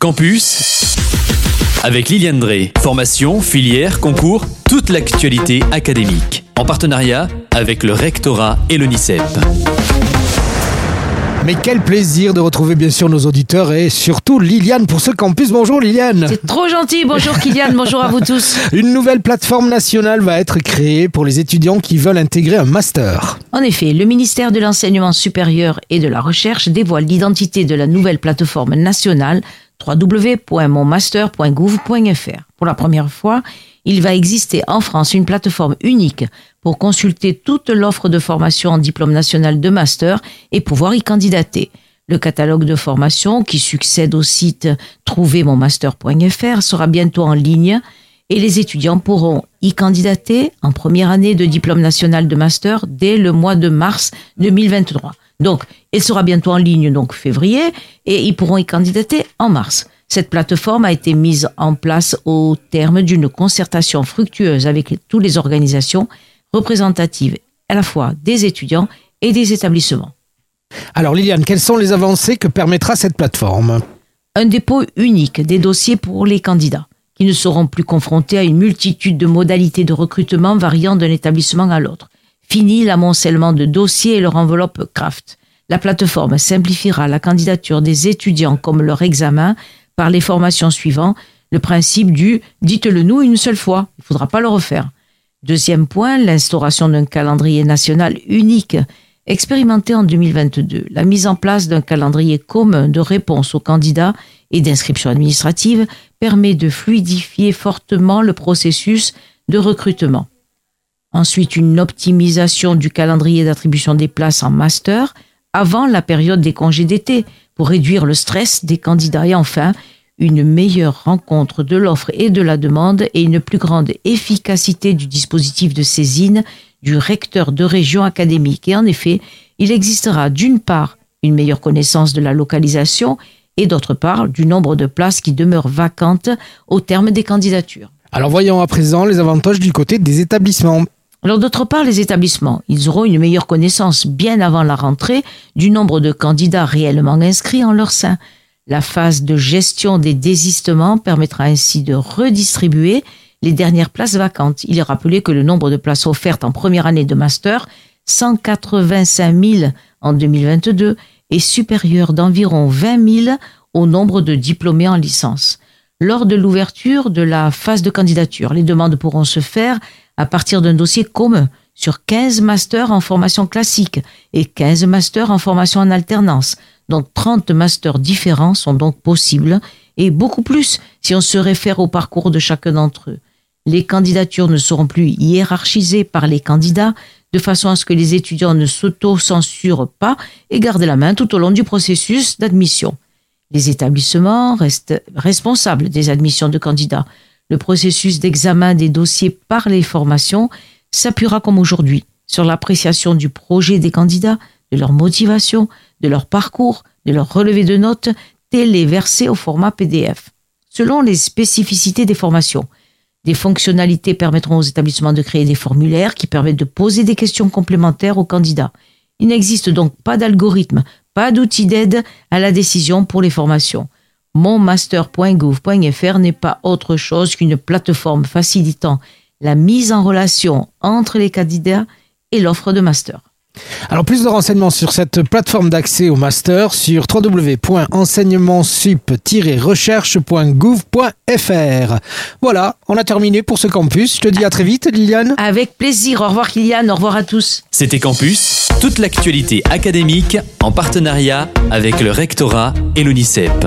Campus avec Liliane Drey. Formation, filière, concours, toute l'actualité académique. En partenariat avec le rectorat et l'ONICEP. Mais quel plaisir de retrouver bien sûr nos auditeurs et surtout Liliane pour ce campus. Bonjour Liliane. C'est trop gentil. Bonjour Kylian. Bonjour à vous tous. Une nouvelle plateforme nationale va être créée pour les étudiants qui veulent intégrer un master. En effet, le ministère de l'Enseignement supérieur et de la Recherche dévoile l'identité de la nouvelle plateforme nationale www.monmaster.gouv.fr. Pour la première fois, il va exister en France une plateforme unique pour consulter toute l'offre de formation en diplôme national de master et pouvoir y candidater. Le catalogue de formation qui succède au site trouvermonmaster.fr sera bientôt en ligne et les étudiants pourront y candidater en première année de diplôme national de master dès le mois de mars 2023. Donc, elle sera bientôt en ligne, donc février, et ils pourront y candidater en mars. Cette plateforme a été mise en place au terme d'une concertation fructueuse avec toutes les organisations représentatives à la fois des étudiants et des établissements. Alors Liliane, quelles sont les avancées que permettra cette plateforme? Un dépôt unique des dossiers pour les candidats, qui ne seront plus confrontés à une multitude de modalités de recrutement variant d'un établissement à l'autre. Fini l'amoncellement de dossiers et leur enveloppe craft. La plateforme simplifiera la candidature des étudiants comme leur examen par les formations suivantes, le principe du dites-le nous une seule fois, il ne faudra pas le refaire. Deuxième point, l'instauration d'un calendrier national unique expérimenté en 2022, la mise en place d'un calendrier commun de réponse aux candidats et d'inscription administrative permet de fluidifier fortement le processus de recrutement. Ensuite, une optimisation du calendrier d'attribution des places en master avant la période des congés d'été pour réduire le stress des candidats. Et enfin, une meilleure rencontre de l'offre et de la demande et une plus grande efficacité du dispositif de saisine du recteur de région académique. Et en effet, il existera d'une part une meilleure connaissance de la localisation et d'autre part du nombre de places qui demeurent vacantes au terme des candidatures. Alors voyons à présent les avantages du côté des établissements. Alors d'autre part, les établissements, ils auront une meilleure connaissance bien avant la rentrée du nombre de candidats réellement inscrits en leur sein. La phase de gestion des désistements permettra ainsi de redistribuer les dernières places vacantes. Il est rappelé que le nombre de places offertes en première année de master, 185 000 en 2022, est supérieur d'environ 20 000 au nombre de diplômés en licence. Lors de l'ouverture de la phase de candidature, les demandes pourront se faire à partir d'un dossier commun sur 15 masters en formation classique et 15 masters en formation en alternance. Donc 30 masters différents sont donc possibles et beaucoup plus si on se réfère au parcours de chacun d'entre eux. Les candidatures ne seront plus hiérarchisées par les candidats de façon à ce que les étudiants ne s'auto-censurent pas et gardent la main tout au long du processus d'admission. Les établissements restent responsables des admissions de candidats. Le processus d'examen des dossiers par les formations s'appuiera comme aujourd'hui sur l'appréciation du projet des candidats, de leur motivation, de leur parcours, de leur relevé de notes, téléversé au format PDF. Selon les spécificités des formations, des fonctionnalités permettront aux établissements de créer des formulaires qui permettent de poser des questions complémentaires aux candidats. Il n'existe donc pas d'algorithme, pas d'outil d'aide à la décision pour les formations monmaster.gouv.fr n'est pas autre chose qu'une plateforme facilitant la mise en relation entre les candidats et l'offre de master. Alors plus de renseignements sur cette plateforme d'accès au master sur www.enseignementsup-recherche.gouv.fr. Voilà, on a terminé pour ce campus. Je te dis à très vite, Liliane. Avec plaisir. Au revoir, Liliane. Au revoir à tous. C'était Campus, toute l'actualité académique en partenariat avec le rectorat et l'ONICEP.